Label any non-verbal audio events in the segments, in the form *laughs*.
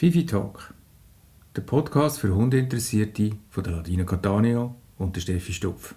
Fifi Talk, der Podcast für Hundeinteressierte von der Ladina Catania und der Steffi Stupf.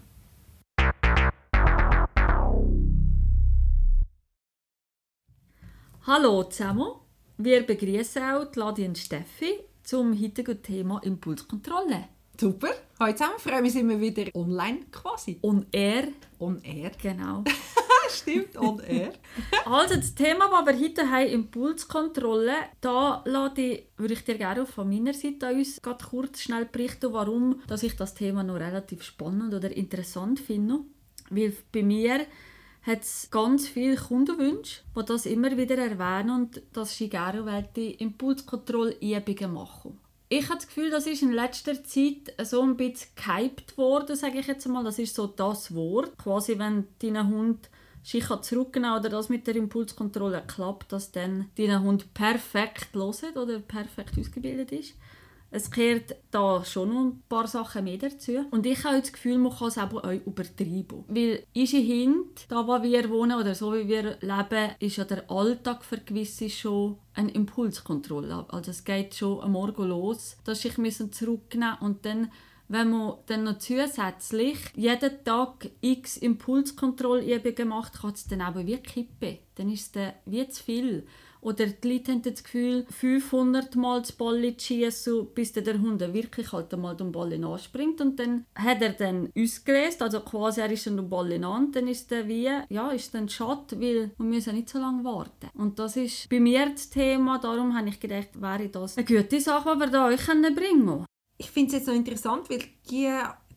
Hallo zusammen, wir begrüßen auch die Ladi und Steffi zum heutigen Thema Impulskontrolle. Super. Hallo zusammen, freue mich, sind wir wieder online quasi. On air. On air. Genau. *laughs* Stimmt, on air. *laughs* also das Thema, das wir heute haben, Impulskontrolle, da ich, würde ich dir gerne von meiner Seite an uns kurz schnell berichten, warum dass ich das Thema noch relativ spannend oder interessant finde. Weil bei mir hat es ganz viele Kundenwünsche, die das immer wieder erwähnen und dass sie gerne Impulskontrollübungen machen ich habe das Gefühl, das ist in letzter Zeit so ein bisschen gehypt worden, sage ich jetzt mal. Das ist so das Wort. Quasi, wenn dein Hund sich zurücknehmen oder das mit der Impulskontrolle klappt, dass dann dein Hund perfekt loset oder perfekt ausgebildet ist. Es kehrt da schon noch ein paar Sachen mehr dazu. Und ich habe das Gefühl, man kann es auch übertreiben. Weil unsere Hund, da wo wir wohnen oder so wie wir leben, ist ja der Alltag für gewisse schon eine Impulskontrolle. Also es geht schon am Morgen los, dass ich mich zurücknehmen und dann wenn man dann noch zusätzlich jeden Tag x Impulskontrollübungen macht, kann es dann eben wie kippen. Dann ist es dann wie zu viel. Oder die Leute haben das Gefühl, 500 Mal das Ball schießen, bis der Hund wirklich halt einmal den Ball anspringt. Und dann hat er dann ausgelöst, also quasi er ist dann den Ball an, dann ist der wie, ja, ist dann schade, weil wir müssen nicht so lange warten. Und das ist bei mir das Thema, darum habe ich gedacht, wäre das eine gute Sache, die wir da euch bringen können. Ich finde es jetzt noch interessant, weil die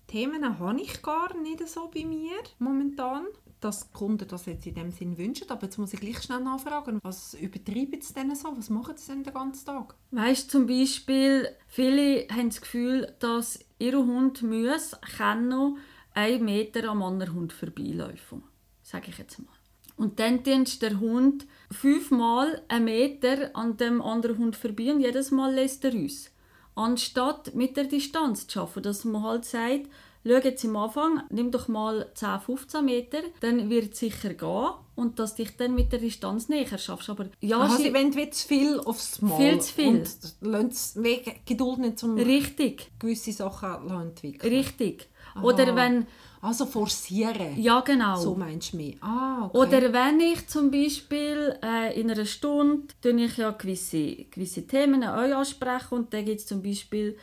Themen habe ich gar nicht so bei mir momentan dass Kunden das jetzt in dem Sinn wünschen. Aber jetzt muss ich gleich schnell nachfragen, was übertreiben sie denn so? Was machen sie denn den ganzen Tag? Weißt zum Beispiel, viele haben das Gefühl, dass ihr Hund muss, kann noch einen Meter am anderen Hund vorbeilaufen. Sage ich jetzt mal. Und dann dienst der Hund fünfmal einen Meter an dem anderen Hund vorbei und jedes Mal lässt er uns. Anstatt mit der Distanz zu arbeiten, dass man halt sagt, schau jetzt am Anfang, nimm doch mal 10, 15 Meter, dann wird es sicher gehen und dass dich dann mit der Distanz näher schaffst. Aber ja, Aha, sie wollen zu viel aufs Mal. Viel zu viel. Und lassen Geduld nicht zum Richtig. gewisse Sachen entwickeln. Richtig. Aha. Oder wenn... Also forcieren. Ja, genau. So meinst du mich. Ah, okay. Oder wenn ich zum Beispiel äh, in einer Stunde ich ja gewisse, gewisse Themen euch ansprechen und dann gibt es zum Beispiel,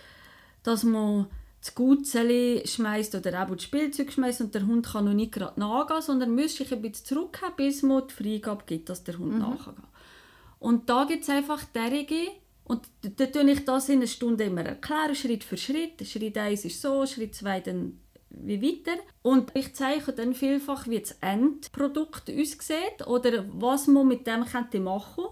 dass man das Gutzeli schmeißt oder auch das Spielzeug schmeißt und der Hund kann noch nicht gerade nachgehen, sondern muss sich ein bisschen zurückhaben, bis man die Freigabe gibt, dass der Hund mhm. nachgeht. Und da gibt es einfach derige, und da tue ich das in einer Stunde immer erklären, Schritt für Schritt. Schritt 1 ist so, Schritt 2 dann wie weiter. Und ich zeige dann vielfach, wie das Endprodukt aussieht oder was man mit dem machen könnte.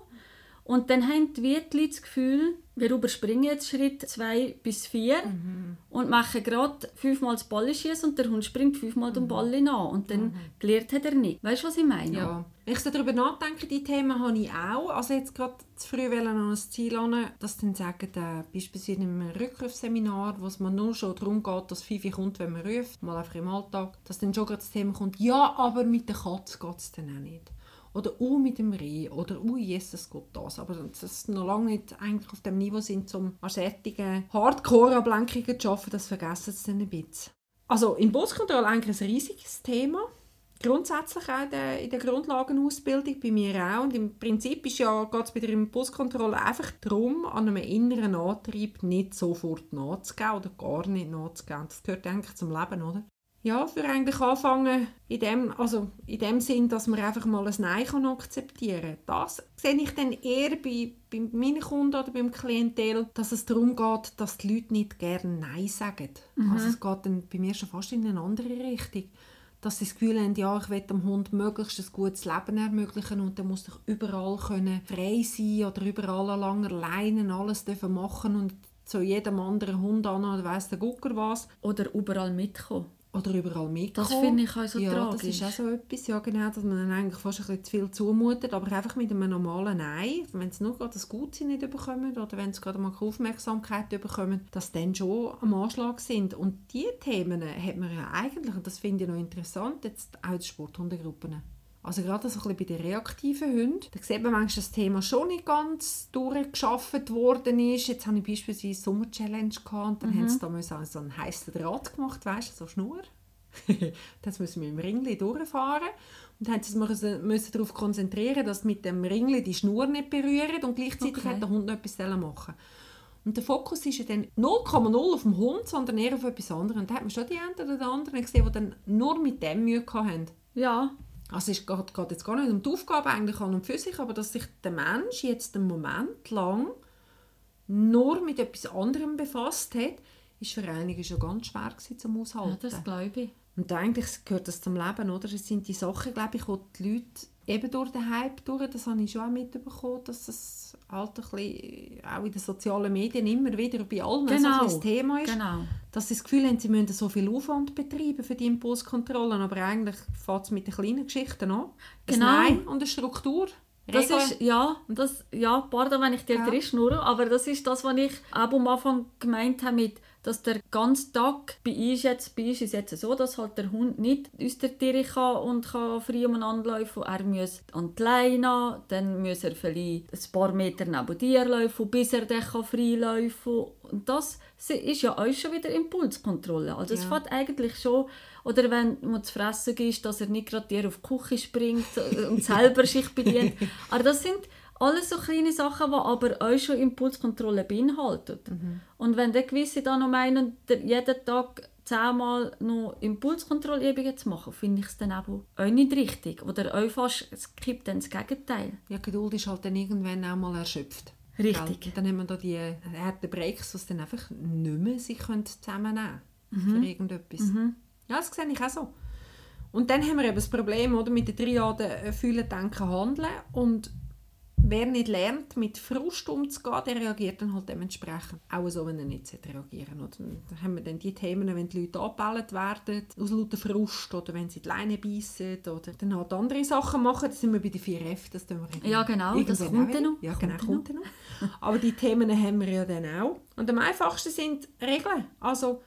Und dann haben die Leute das Gefühl, wir überspringen jetzt Schritt 2 bis 4 mhm. und machen gerade fünfmal das Ball schießen und der Hund springt fünfmal den mhm. Ball an und dann mhm. gelernt hat er nicht. Weißt du, was ich meine? Ja. Wenn ich so darüber nachdenke, die Themen habe ich auch. Also jetzt gerade zu früh an ein Ziel an, dass dann sagen, äh, beispielsweise in einem Rückrufseminar, wo es mir nur schon darum geht, dass Fifi kommt, wenn man ruft, mal einfach im Alltag, dass dann schon gerade das Thema kommt, ja, aber mit der Katze geht es dann auch nicht. Oder «Oh, mit dem Reh» oder «Oh, Jesus, geht das». Aber das ist noch lange nicht eigentlich auf dem Niveau sind, um an Hardcore-Ablenkungen zu arbeiten, das vergessen sie dann ein bisschen. Also Impulskontrolle eigentlich ein riesiges Thema. Grundsätzlich auch in der, in Grundlagenausbildung, bei mir auch. Und im Prinzip ist ja, geht es bei der Impulskontrolle einfach darum, an einem inneren Antrieb nicht sofort nachzugeben oder gar nicht nachzugeben. Das gehört eigentlich zum Leben, oder? Ja, für eigentlich anfangen, in dem, also in dem Sinn, dass man einfach mal ein Nein kann akzeptieren kann. Das sehe ich dann eher bei, bei meinen Kunden oder beim Klientel, dass es darum geht, dass die Leute nicht gerne Nein sagen. Mhm. Also es geht dann bei mir schon fast in eine andere Richtung. Dass sie das Gefühl haben, ja, ich will dem Hund möglichst ein gutes Leben ermöglichen und der muss doch überall können frei sein oder überall an langer Leine alles dürfen machen und zu jedem anderen Hund an oder weiss der Gucker was. Oder überall mitkommen oder überall mitkommen. Das finde ich auch so ja, tragisch. das ist auch so etwas, ja genau, dass man dann eigentlich fast ein bisschen zu viel zumutet, aber einfach mit einem normalen Nein, wenn sie nur gerade das Gute nicht bekommen oder wenn sie gerade mal Aufmerksamkeit bekommen, dass dann schon am Anschlag sind. Und diese Themen hat man ja eigentlich, und das finde ich noch interessant, jetzt auch die Sporthundegruppen. Also gerade so ein bisschen bei den reaktiven Hunden, da sieht man manchmal, dass das Thema schon nicht ganz durchgeschafft worden ist. Jetzt hatte ich beispielsweise eine Sommer-Challenge und dann haben sie da müssen so einen heißen Draht gemacht, weißt du, so Schnur. *laughs* das müssen wir im Ringli durchfahren. Und dann haben sie müssen darauf konzentrieren, dass mit dem Ringli die Schnur nicht berühren und gleichzeitig Okay. hat der Hund noch etwas machen und der Fokus ist ja dann 0,0 auf dem Hund, sondern eher auf etwas anderes. Und da hat man schon die einen oder die anderen gesehen, die dann nur mit dem Mühe hatten. Ja, Also es geht, geht jetzt gar nicht um die Aufgabe eigentlich an und für sich, aber dass sich der Mensch jetzt einen Moment lang nur mit etwas anderem befasst hat, ist für einige schon ganz schwer gewesen zum ja Aushalten. das glaube ich. und eigentlich gehört das zum Leben, oder? Das sind die Sachen, glaube ich, die die Leute eben durch den Hype durch, das habe ich schon auch mitbekommen, dass das halt ein bisschen, auch in den sozialen Medien immer wieder bei allen so ein Genau. Thema ist Genau. dass sie das Gefühl haben, sie müssen so viel Aufwand betreiben für die Impulskontrollen, aber eigentlich fängt es mit den kleinen Geschichten an. Ein Genau. Nein und eine Struktur. Das Regeln. ist, ja, das, ja, pardon, wenn ich dir Ja. drin schnurre, aber das ist das, was ich auch am Anfang gemeint habe, mit, dass der ganze Tag bei uns jetzt, bei uns ist jetzt so, dass halt der Hund nicht aus der Tiere kann und kann frei umeinander laufen. Er muss an die Leine, dann muss er vielleicht ein paar Meter neben dir laufen, bis er dann kann frei laufen Und das ist ja auch schon wieder Impulskontrolle. Also es Ja. fängt eigentlich schon, oder wenn man zu fressen ist, dass er nicht gerade dir auf die Küche springt äh, und selber sich bedient. *laughs* Aber das sind alles so kleine Sachen, die aber auch schon Impulskontrolle beinhalten. Und wenn der gewisse dann noch meinen, jeden Tag zehnmal noch Impulskontrollübungen zu machen, finde ich es dann auch nicht richtig. Oder auch fast, es kippt dann das Gegenteil. Ja, Geduld ist halt dann irgendwann auch mal erschöpft. Richtig. Gell? Dann haben wir da die harten Breaks, die sie dann einfach nicht mehr sich zusammennehmen können Mhm. für irgendetwas. Ja, das sehe ich auch so. Und dann haben wir eben das Problem oder, mit den Triaden äh, Fühlen, Denken, Handeln. Und wer nicht lernt, mit Frust umzugehen, der reagiert dann halt dementsprechend. Auch so, wenn er nicht reagieren oder? Dann haben wir dann die Themen, wenn die Leute angebellt werden, aus lauter Frust, oder wenn sie die Leine beißen, oder dann halt andere Sachen machen. Da sind wir bei den 4F, das tun wir Ja, genau, das kommt dann noch. Ja, genau, dann kommt dann noch. Aber die Themen haben wir ja dann auch. Und am einfachsten sind Regeln. Also,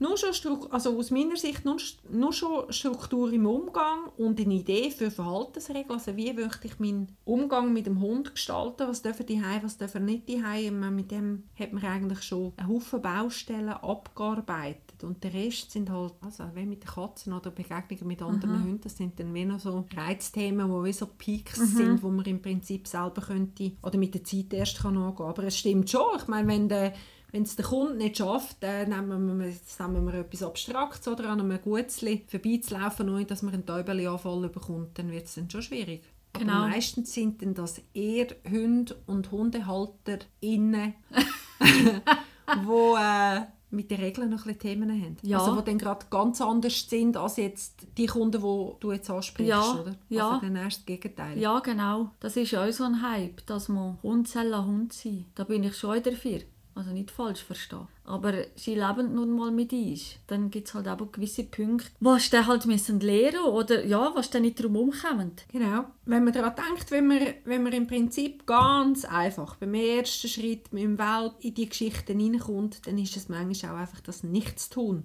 nur schon Stru- also aus meiner Sicht nur, nur schon Struktur im Umgang und eine Idee für Verhaltensregeln. Also wie möchte ich meinen Umgang mit dem Hund gestalten? Was dürfen die heim, was dürfen nicht die heim? Mit dem hat man eigentlich schon einen Haufen Baustellen abgearbeitet. Und der Rest sind halt, also wie mit den Katzen oder Begegnungen mit anderen Hunden, das sind dann mehr noch so Reizthemen, die wie so Peaks sind, wo man im Prinzip selber könnte oder mit der Zeit erst kann angehen. Aber es stimmt schon, ich meine, wenn der wenn es der Kunde nicht schafft, dann nehmen wir, nehmen wir etwas Abstraktes oder an einem Gutzli vorbeizulaufen, ohne dass man einen Täubelanfall bekommt, dann wird es dann schon schwierig. Genau. Aber meistens sind dann das eher Hunde und HundehalterInnen, *laughs* wo äh, mit den Regeln noch ein bisschen Themen haben. Ja. Also die dann gerade ganz anders sind als jetzt die Kunden, die du jetzt ansprichst, Ja, oder? ja. Also dann erst das Gegenteil. Ja, genau. Das ist ja auch so ein Hype, dass man Hund soll Hund sein Da bin ich schon dafür. Also nicht falsch verstehen. Aber sie leben nun mal mit uns. Dann gibt es halt auch gewisse Punkte, was sie halt müssen lernen oder ja, was dann nicht drum umkommen. Genau. Wenn man daran denkt, wenn man, wenn man im Prinzip ganz einfach beim ersten Schritt mit dem Welp in die Geschichten hineinkommt, dann ist es manchmal auch einfach das Nichtstun.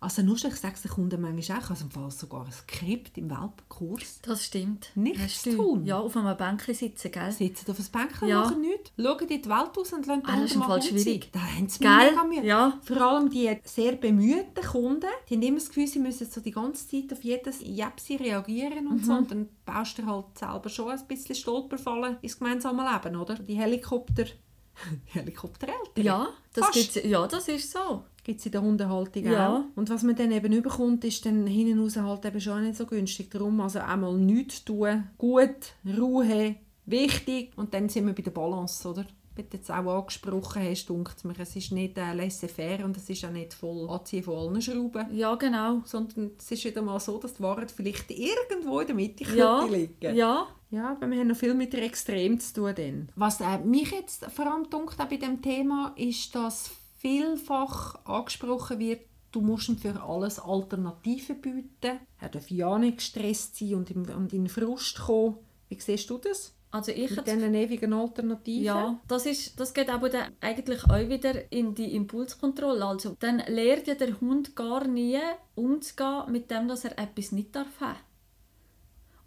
Also nur schon, ich sage es den Kunden manchmal auch, also im Fall sogar ein Skript im Welpenkurs. Das stimmt. Nichts du- tun. Ja, auf einem Bänkchen sitzen, gell? Sitzen auf ein Bänkchen, Ja. machen nichts, schauen in die Welt aus und lassen den Ah, das ist im Fall schwierig. Da haben sie Gell? mega Mühe. Ja. Vor allem die sehr bemühten Kunden, die haben immer das Gefühl, sie müssen so die ganze Zeit auf jedes Japsi reagieren und so. Mhm. Und dann baust du halt selber schon ein bisschen Stolperfallen ins gemeinsame Leben, oder? Die Helikopter... *laughs* Helikoptereltern. Ja, das, ja, das ist so. Gibt es in der Hundehaltung Ja. auch. Und was man dann eben überkommt, ist dann hinten raus halt eben schon nicht so günstig. Darum also einmal nichts tun, gut, Ruhe, wichtig. Und dann sind wir bei der Balance, oder? Wie du jetzt auch angesprochen hast, denkt mir, es ist nicht äh, laissez-faire und es ist auch nicht voll Anziehen von allen Schrauben. Ja, genau. Sondern es ist wieder mal so, dass die Wahrheit vielleicht irgendwo in der Mitte Ja, liegen ja, ja, aber wir haben noch viel mit der Extrem zu tun. Dann. Was äh, mich jetzt vor allem dunkt auch bei dem Thema, ist, dass vielfach angesprochen wird, du musst ihm für alles Alternativen bieten. Er darf ja nicht gestresst sein und in, und in Frust kommen. Wie siehst du das? also ich Mit diesen ewigen Alternativen? Ja, das, ist, das geht aber dann eigentlich auch wieder in die Impulskontrolle. Also, dann lernt ja der Hund gar nie umzugehen mit dem, dass er etwas nicht darf haben.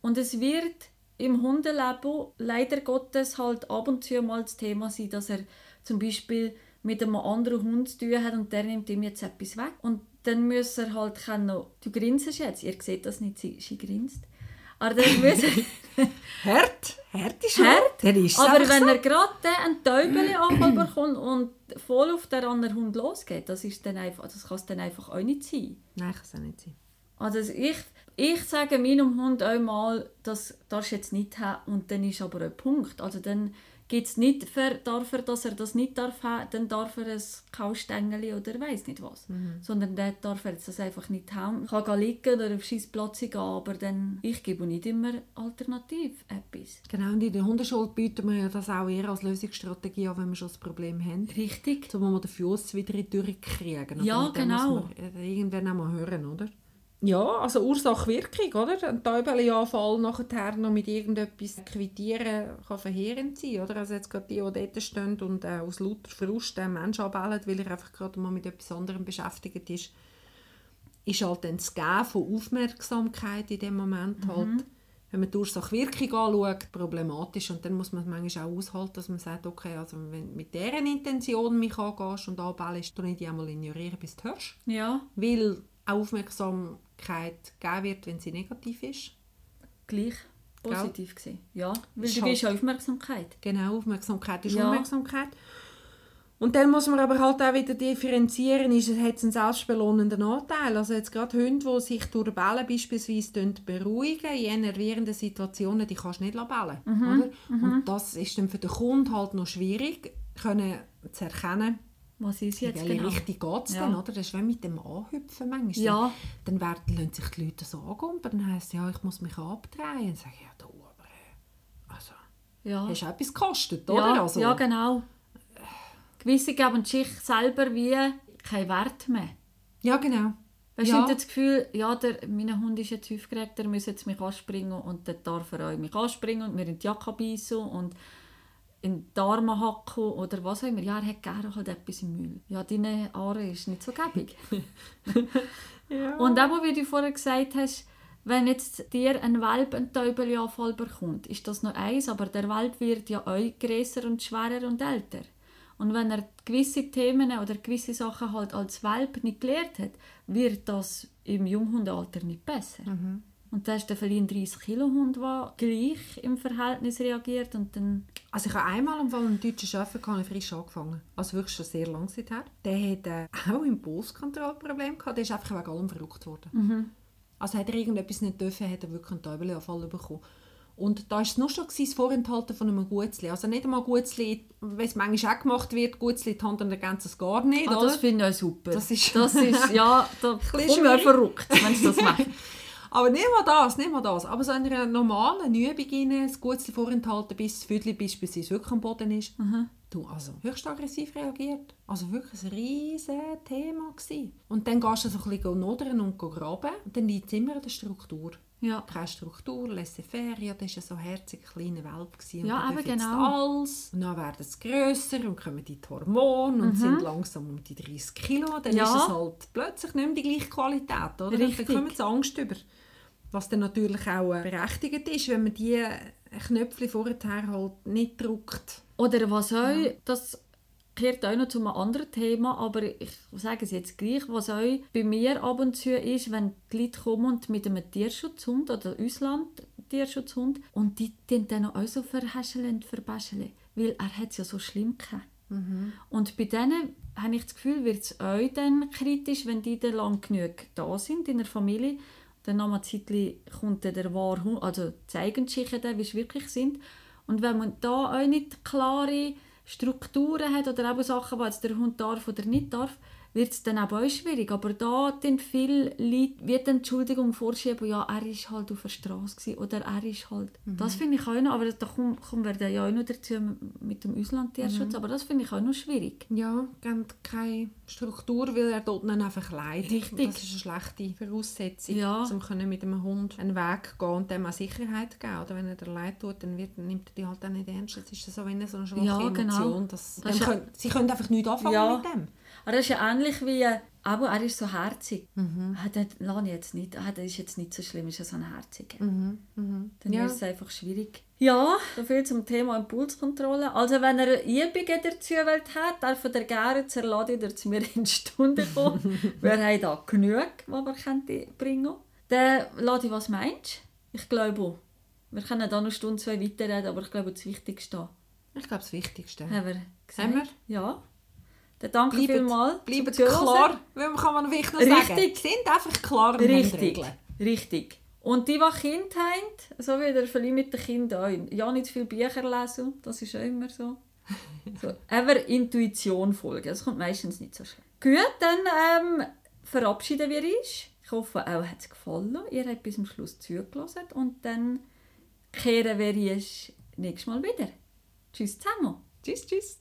Und es wird im Hundeleben leider Gottes halt ab und zu mal das Thema sein, dass er zum Beispiel mit einem anderen Hund zu tun hat und der nimmt ihm jetzt etwas weg. Und dann muss er halt können, du grinsest jetzt, ihr seht das nicht, sie, sie grinst. Aber dann *laughs* muss er, Hart? Hart ist Hart, Der ist aber wenn er gerade einen Täubeli *clears throat* bekommt und voll auf den anderen Hund losgeht, das, ist dann einfach, das kann es dann einfach auch nicht sein. Nein, kann es auch nicht sein. Also ich, ich sage meinem Hund einmal, das darfst du jetzt nicht haben und dann ist aber ein Punkt. Also dann gibt es nicht, für, darf er, dass er das nicht darf haben, dann darf er ein Kaustängeli oder weiß nicht was. Sondern dann darf er das einfach nicht haben. Kann gehen liegen oder auf Scheissplatz gehen, aber dann, ich gebe nicht immer alternativ etwas. Genau, und in der Hundeschule bieten wir ja das auch eher als Lösungsstrategie an, wenn wir schon das Problem haben. Richtig. So, wo wir den Fuß wieder in die Tür kriegen. Ja, genau. muss man äh, irgendwann auch mal hören, oder? Ja, also Ursache-Wirkung, oder? Ein Täubeli-Anfall nachher noch mit irgendetwas quittieren kann verheerend sein, oder? Also jetzt gerade die, die dort stehen und äh, aus lauter Frust den Menschen anbellen, weil er einfach gerade mal mit etwas anderem beschäftigt ist, ist halt dann das Geben von Aufmerksamkeit in dem Moment halt, wenn man die Ursache-Wirkung anschaut, problematisch. Und dann muss man es manchmal auch aushalten, dass man sagt, okay, also wenn du mit dieser Intention mich angehst und anbellst, dann nicht die einmal ignorieren, bis du hörst. Ja, Weil auch Aufmerksamkeit gegeben wird, wenn sie negativ ist. gleich positiv gewesen. Ja, weil Ist du halt- gibst Aufmerksamkeit. Genau, Aufmerksamkeit ist Ja. Aufmerksamkeit. Und dann muss man aber halt auch wieder differenzieren, ist, hat es einen selbstbelohnenden Anteil. Also jetzt gerade Hunde, die sich durch Bellen beispielsweise beruhigen, in enervierenden Situationen, die kannst du nicht bellen oder? Und das ist dann für den Kunden halt noch schwierig, können zu erkennen, Was ist jetzt genau? Richtung geht es Ja. denn, oder? Das ist wie mit dem Anhüpfen manchmal. Ja. Dann werden, lassen sich die Leute so angumpen, dann heisst es, ja, ich muss mich abdrehen. Dann sage ich, ja, du, aber äh, also, Ja. hast du etwas gekostet, oder? Ja, also, ja, genau. Gewisse geben sich selber wie keinen Wert mehr. ja, genau. Weißt Ja. du, das Gefühl, ja, der, mein Hund ist jetzt aufgeregt, der muss jetzt mich anspringen und dann darf er auch mich anspringen und mir in die Jacke beißen und in die Arme hacken oder was auch immer. Ja, er hat gerne halt etwas im Müll. Ja, deine Aare ist nicht so gäbig. *laughs* Und eben, wie du vorher gesagt hast, wenn jetzt dir ein Welp einen Täubelanfall bekommt, ist das noch eins, aber der Welp wird ja auch grösser und schwerer und älter. Und wenn er gewisse Themen oder gewisse Sachen halt als Welp nicht gelernt hat, wird das im Junghundalter nicht besser. Und da ist der ein 30 Kilo Hund, der gleich im Verhältnis reagiert und dann Also ich habe einmal im Fall einen deutschen Chef gehabt, frisch angefangen. Also wirklich schon sehr lange Zeit her. Der hat äh, *laughs* auch Impulskontrollproblem gehabt. Der ist einfach wegen allem verrückt worden. Also hat er irgendetwas nicht dürfen, hat er wirklich einen Teubelanfall bekommen. Und da war es nur schon das Vorenthalten von einem Gutzli. Also nicht einmal Gutzli, wie es manchmal auch gemacht wird, Gutzli die Hand und ergänzt es gar nicht, Ah, das finde ich auch super. Das ist- das ist ja, da *laughs* schwierig. verrückt, wenn sie das machen. *laughs* Aber nicht mal das, nicht mal das. Aber so in einer normalen Übung rein, das Gutzli vorenthalten, bis das Viertel beispielsweise wirklich am Boden ist. Du, also höchst aggressiv reagiert. Also wirklich ein riesiges Thema gewesen. Und dann gehst du so ein bisschen nodern und graben. Und dann liegt es immer an der Struktur. Ja. Keine Struktur, laissez-faire, ja, das war so ein herziger kleiner Welp. gewesen. Ja, eben genau. Alles. Und dann werden sie grösser und kommen die Hormone und sind langsam um die 30 Kilo. Dann Mhm. Ja. ist es halt plötzlich nicht mehr die gleiche Qualität. Oder? Richtig. Dann kommen sie Angst über. Was dann natürlich auch äh, berechtigt ist, wenn man die Knöpfe vorher halt nicht drückt. Oder was auch, das gehört auch noch zu einem anderen Thema, aber ich sage es jetzt gleich, was auch bei mir ab und zu ist, wenn die Leute kommen und mit einem Tierschutzhund oder Ausland-Tierschutzhund und die den dann auch so verhäscheln und verbäscheln, weil er hat es ja so schlimm gehabt. Und bei denen habe ich das Gefühl, wird es auch dann kritisch, wenn die dann lang genug da sind in der Familie. Dann nach einer Zeit kommt dann der wahre Hund, also zeigen die Schichten wie sie wirklich sind. Und wenn man da auch nicht klare Strukturen hat oder eben Sachen, jetzt der Hund darf oder nicht darf, wird es dann auch schwierig. Aber da dann viele Leute wie die Entschuldigung vorschieben, ja, er war halt auf der Straße gewesen, oder er ist halt... Das finde ich auch noch, aber da kommen, kommen wir dann ja auch noch dazu mit dem Auslandtierschutz, aber das finde ich auch noch schwierig. Ja, geben keine Struktur, weil er dort dann einfach leidet. Richtig. Das ist eine schlechte Voraussetzung, Ja. um können mit einem Hund einen Weg gehen und dem auch Sicherheit geben. Oder wenn er dir leid tut, dann wird, nimmt er die halt auch nicht ernst. Das ist so wie eine, so eine schwache Ja, genau. Emotion. Dass, Das ist können, sie können einfach nichts anfangen Ja. mit dem. Aber das ist ja ähnlich wie Aber er ist so herzig. Mhm. Das lasse ich jetzt nicht. Das ist jetzt nicht so schlimm, ist ja so ein herziger. Mhm. Mhm. Dann Ja. ist es einfach schwierig. Ja, so viel zum Thema Impulskontrolle. Also wenn ihr Übungen dazu wollt hat, darf ihr gerne zur Ladung zu mir *laughs* in die Stunde kommen. *laughs* wir haben da genug, die wir bringen Dann, Ladi, was meinst du? Ich glaube, wir können da noch eine Stunde, zwei weiterreden, aber ich glaube, das Wichtigste Ich glaube, das Wichtigste. haben wir gesagt. Haben wir? Ja. Dann danke Bleibt- vielmals. Bleibt klar, weil man kann man wirklich noch sagen. Richtig. Sind einfach klar Richtig, richtig. Und die, die Kinder haben, so wie der vielleicht mit den Kindern auch, ja nicht zu viele Bücher lesen, das ist auch immer so. so *laughs* aber Intuition folgen, das kommt meistens nicht so schlimm. Gut, dann ähm, verabschieden wir uns. Ich hoffe, auch hat es gefallen. Ihr habt bis zum Schluss zugelassen und dann kehren wir uns nächstes Mal wieder. Tschüss zusammen. Tschüss, tschüss.